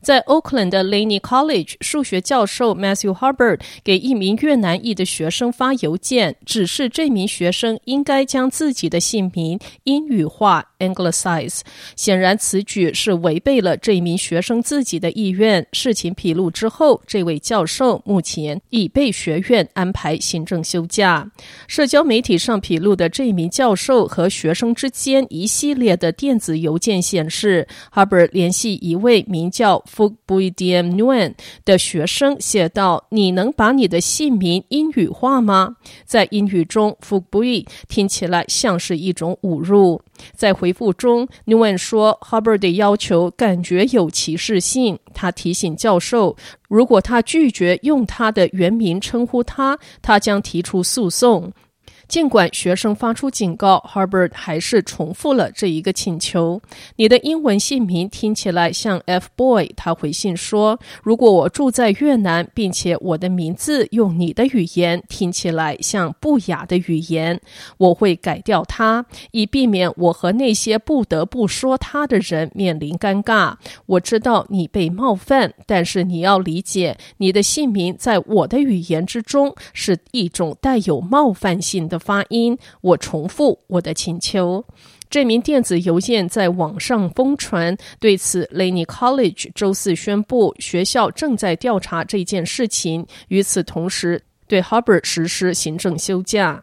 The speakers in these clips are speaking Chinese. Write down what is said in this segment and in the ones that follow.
在 Oakland 的 Laney College，数学教授 Matthew Hubbard 给一名越南裔的学生发邮件，指示这名学生应该将自己的姓名英语化 （Anglicize）。显然，此举是违背了这名学生自己的意愿。事情披露之后，这位教授目前已被学院安排行政休假。社交媒体上披露的这名教授和学生之间一系列的电子邮件显示，Huber 联系一位名叫 Phuc Bui d i m Nguyen 的学生写道：“你能把你的姓名英语化吗？”在英语中，Phuc Bui 听起来像是一种侮辱。在回复中，Newman 说：“Hubbard 的要求感觉有歧视性。”他提醒教授，如果他拒绝用他的原名称呼他，他将提出诉讼。尽管学生发出警告，Harbert 还是重复了这一个请求。你的英文姓名听起来像 F boy。他回信说：“如果我住在越南，并且我的名字用你的语言听起来像不雅的语言，我会改掉它，以避免我和那些不得不说它的人面临尴尬。我知道你被冒犯，但是你要理解，你的姓名在我的语言之中是一种带有冒犯性的。”发音，我重复我的请求。这名电子邮件在网上疯传。对此，Laney College 周四宣布，学校正在调查这件事情。与此同时，对 Hubbard 实施行政休假。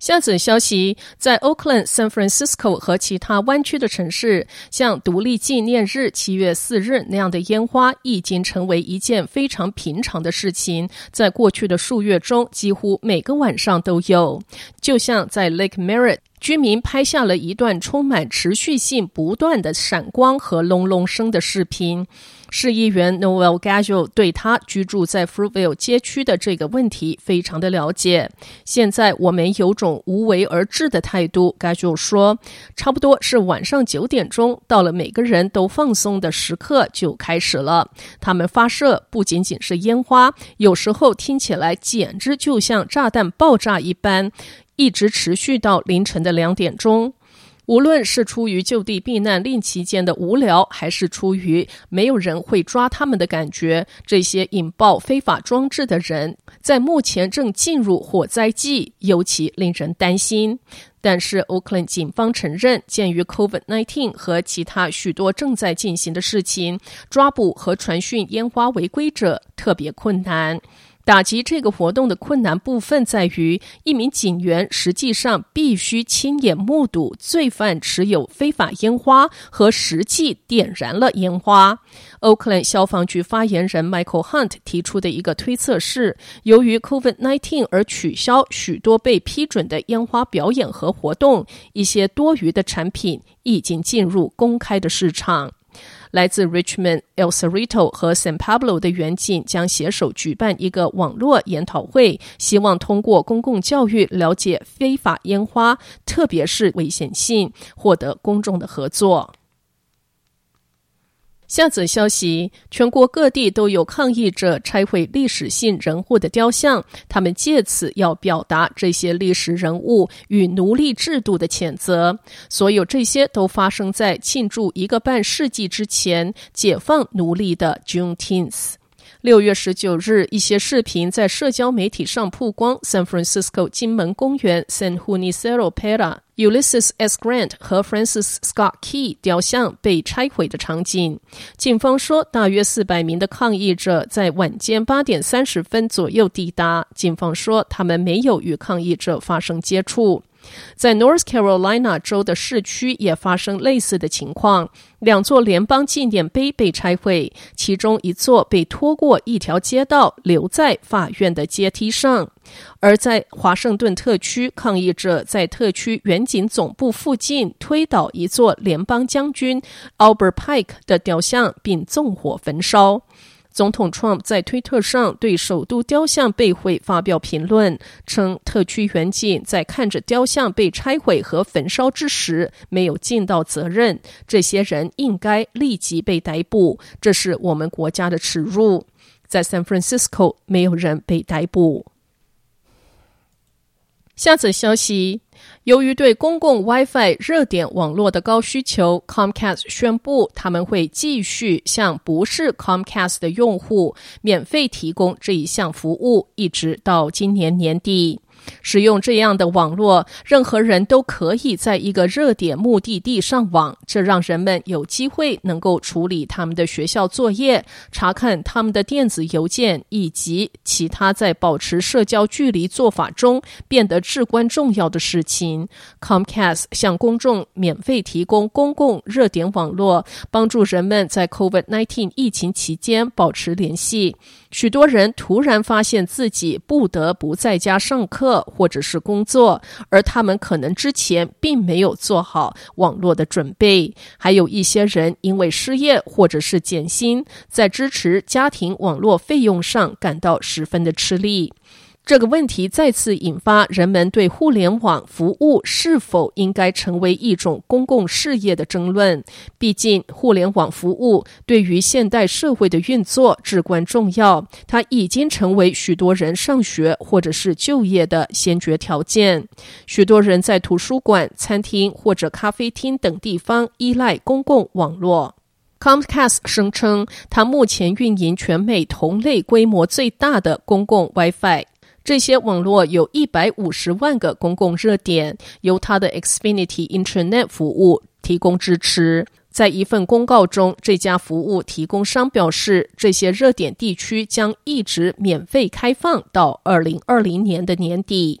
下则消息，在 Oakland、San Francisco 和其他湾区的城市，像独立纪念日七月四日那样的烟花，已经成为一件非常平常的事情。在过去的数月中，几乎每个晚上都有。就像在 Lake Merritt，居民拍下了一段充满持续性、不断的闪光和隆隆声的视频。市议员 Noel Gaggio 对他居住在 Fruitvale 街区的这个问题非常的了解。现在我们有种无为而治的态度，Gaggio 说，差不多是晚上九点钟，到了每个人都放松的时刻就开始了。他们发射不仅仅是烟花，有时候听起来简直就像炸弹爆炸一般，一直持续到凌晨的两点钟。无论是出于就地避难令期间的无聊，还是出于没有人会抓他们的感觉，这些引爆非法装置的人在目前正进入火灾季，尤其令人担心。但是，Oakland 警方承认，鉴于 COVID-19 和其他许多正在进行的事情，抓捕和传讯烟花违规者特别困难。打击这个活动的困难部分在于，一名警员实际上必须亲眼目睹罪犯持有非法烟花和实际点燃了烟花。Oakland 消防局发言人 Michael Hunt 提出的一个推测是，由于 COVID-19 而取消许多被批准的烟花表演和活动，一些多余的产品已经进入公开的市场。来自 Richmond、El Cerrito 和 San Pablo 的远景将携手举办一个网络研讨会，希望通过公共教育了解非法烟花，特别是危险性，获得公众的合作。下则消息：全国各地都有抗议者拆毁历史性人物的雕像，他们借此要表达这些历史人物与奴隶制度的谴责。所有这些都发生在庆祝一个半世纪之前解放奴隶的 Juneteenth。六月十九日，一些视频在社交媒体上曝光，San Francisco 金门公园 San Junicero Pera Ulysses S. Grant 和 Francis Scott Key 雕像被拆毁的场景。警方说，大约四百名的抗议者在晚间八点三十分左右抵达。警方说，他们没有与抗议者发生接触。在 North Carolina 州的市区也发生类似的情况，两座联邦纪念碑被拆毁，其中一座被拖过一条街道，留在法院的阶梯上。而在华盛顿特区，抗议者在特区远景总部附近推倒一座联邦将军 Albert Pike 的雕像，并纵火焚烧。总统 Trump 在推特上对首都雕像被毁发表评论，称特区远景在看着雕像被拆毁和焚烧之时没有尽到责任，这些人应该立即被逮捕，这是我们国家的耻辱。在 San Francisco，没有人被逮捕。下则消息。由于对公共 WiFi 热点网络的高需求，Comcast 宣布他们会继续向不是 Comcast 的用户免费提供这一项服务，一直到今年年底。使用这样的网络，任何人都可以在一个热点目的地上网，这让人们有机会能够处理他们的学校作业、查看他们的电子邮件以及其他在保持社交距离做法中变得至关重要的事情。Comcast 向公众免费提供公共热点网络，帮助人们在 COVID-19 疫情期间保持联系。许多人突然发现自己不得不在家上课或者是工作，而他们可能之前并没有做好网络的准备。还有一些人因为失业或者是减薪，在支持家庭网络费用上感到十分的吃力。这个问题再次引发人们对互联网服务是否应该成为一种公共事业的争论。毕竟，互联网服务对于现代社会的运作至关重要，它已经成为许多人上学或者是就业的先决条件。许多人在图书馆、餐厅或者咖啡厅等地方依赖公共网络。Comcast 声称，它目前运营全美同类规模最大的公共 WiFi。这些网络有一百五十万个公共热点，由它的 Xfinity Internet 服务提供支持。在一份公告中，这家服务提供商表示，这些热点地区将一直免费开放到二零二零年的年底。